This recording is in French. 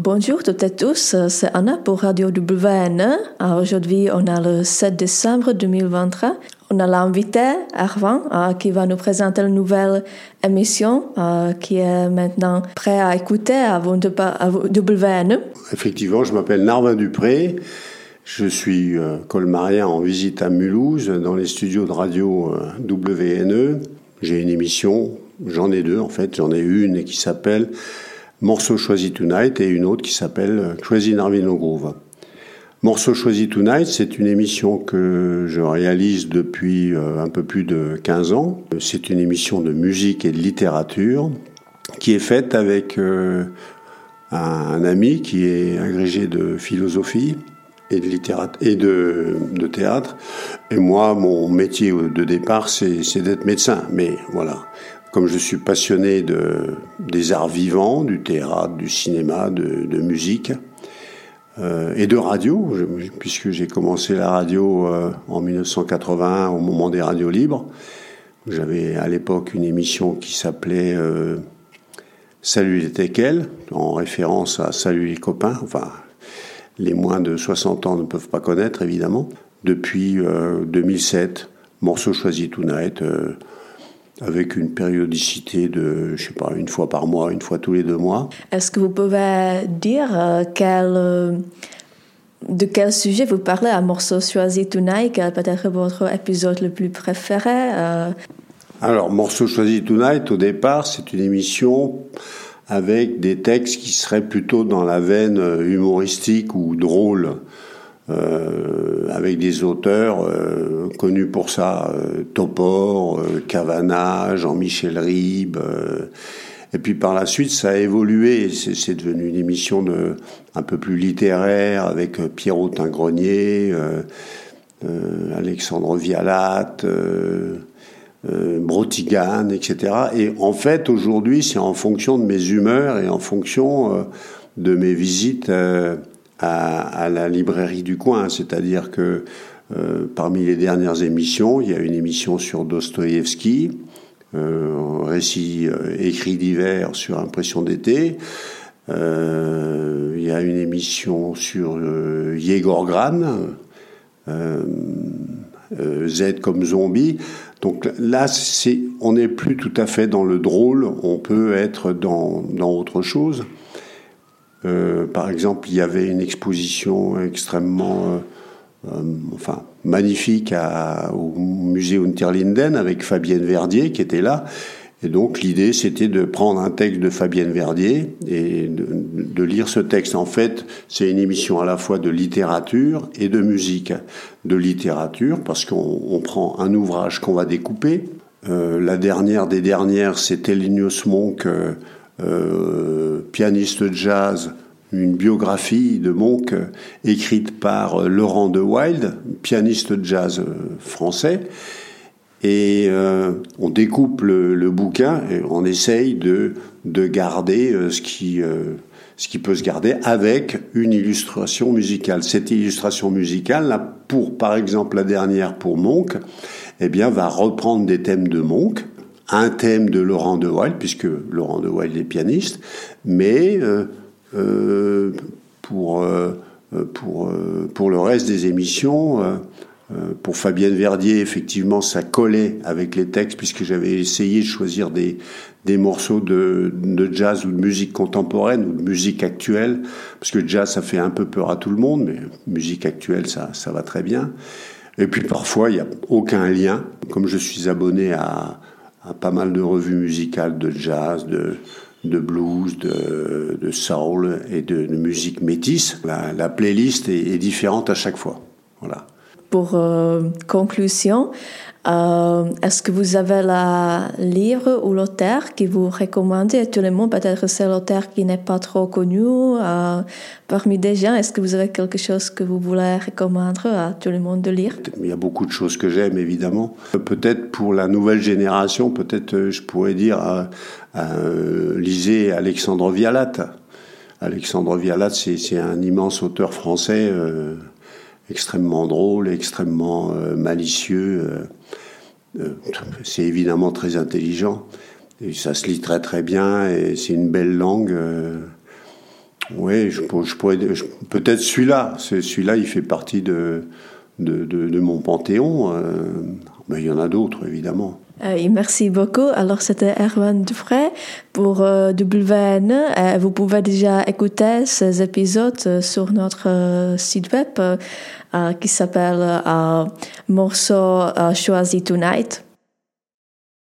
bonjour toutes et tous, c'est Anna pour Radio WN. Aujourd'hui, on a le 7 décembre 2023. On a l'invité, Arvan, qui va nous présenter une nouvelle émission qui est maintenant prêt à écouter avant de à WN. Effectivement, je m'appelle Narvin Dupré. Je suis euh, colmarien en visite à Mulhouse dans les studios de radio euh, WNE. J'ai une émission, j'en ai deux en fait. J'en ai une qui s'appelle Morceau choisi tonight et une autre qui s'appelle Crazy Narvino Groove. Morceau choisi tonight, c'est une émission que je réalise depuis euh, un peu plus de 15 ans. C'est une émission de musique et de littérature qui est faite avec un ami qui est agrégé de philosophie et de littérature et de, de, théâtre. Et moi, mon métier de départ, c'est d'être médecin. Mais voilà, comme je suis passionné de, des arts vivants, du théâtre, du cinéma, de, musique euh, et de radio, puisque j'ai commencé la radio euh, en 1981 au moment des radios libres. J'avais à l'époque une émission qui s'appelait euh, Salut les Teckels, en référence à Salut les copains, enfin les moins de 60 ans ne peuvent pas connaître évidemment. Depuis 2007, euh, morceau choisi tonight, euh, avec une périodicité de, je sais pas, une fois par mois, une fois tous les deux mois. Est-ce que vous pouvez dire euh, quel, de quel sujet vous parlez à Morceau choisi tonight, quel peut-être votre épisode le plus préféré Alors, Morceau choisi tonight, au départ, c'est une émission avec des textes qui seraient plutôt dans la veine euh, humoristique ou drôle, euh, avec des auteurs euh, connus pour ça, euh, Topor, euh, Cavana, Jean-Michel Ribes. et puis par la suite, ça a évolué. C'est devenu une émission un peu plus littéraire avec Pierrot Tingrenier, Alexandre Vialat. Brotigane, etc. Et en fait, aujourd'hui, c'est en fonction de mes humeurs et en fonction de mes visites euh, à, la librairie du coin. C'est-à-dire que parmi les dernières émissions, il y a une émission sur Dostoïevski, récit écrit d'hiver sur impression d'été. il y a une émission sur Yegor Gran, Z comme zombie. Donc là, on n'est plus tout à fait dans le drôle, on peut être dans, dans autre chose. Euh, par exemple, il y avait une exposition extrêmement, euh, euh, enfin, magnifique au musée Unterlinden avec Fabienne Verdier qui était là et donc l'idée, c'était de prendre un texte de Fabienne Verdier et de, lire ce texte. En fait, c'est une émission à la fois de littérature et de musique. De littérature, parce qu'on prend un ouvrage qu'on va découper. La dernière des dernières, c'était Linus Monk, pianiste jazz, une biographie de Monk écrite par Laurent de Wild, pianiste jazz français. Et euh, on découpe le, bouquin et on essaye de, de garder euh, ce, qui, euh, ce qui peut se garder avec une illustration musicale. Cette illustration musicale, là, pour par exemple la dernière pour Monk, eh bien, va reprendre des thèmes de Monk, un thème de Laurent de Wild, puisque Laurent de Wild est pianiste, mais euh, pour, pour, pour le reste des émissions, euh, pour Fabienne Verdier, effectivement, ça collait avec les textes puisque j'avais essayé de choisir des, des morceaux de, de, jazz ou de musique contemporaine ou de musique actuelle, parce que jazz, ça fait un peu peur à tout le monde, mais musique actuelle, ça, ça va très bien. Et puis parfois, il n'y a aucun lien. Comme je suis abonné à, pas mal de revues musicales de jazz, de, blues, de, soul et de, musique métisse, la, la playlist est, est différente à chaque fois. Voilà pour euh, conclusion, euh, est-ce que vous avez la livre ou l'auteur qui vous recommandez? Tout le monde Peut-être c'est l'auteur qui n'est pas trop connu euh, parmi des gens. Est-ce que vous avez quelque chose que vous voulez recommander à tout le monde de lire? Il y a beaucoup de choses que j'aime, évidemment. Peut-être pour la nouvelle génération, peut-être je pourrais dire lisez Alexandre Vialat. Alexandre Vialat, c'est un immense auteur français extrêmement drôle, extrêmement euh, malicieux. Euh, euh, c'est évidemment très intelligent. Et ça se lit très très bien et c'est une belle langue. Oui, je, pourrais peut-être celui-là. Celui-là, il fait partie de, mon panthéon. Mais il y en a d'autres, évidemment. merci beaucoup. Alors, c'était Erwan Dufray pour WN. vous pouvez déjà écouter ces épisodes sur notre site web qui s'appelle Morceau choisi tonight.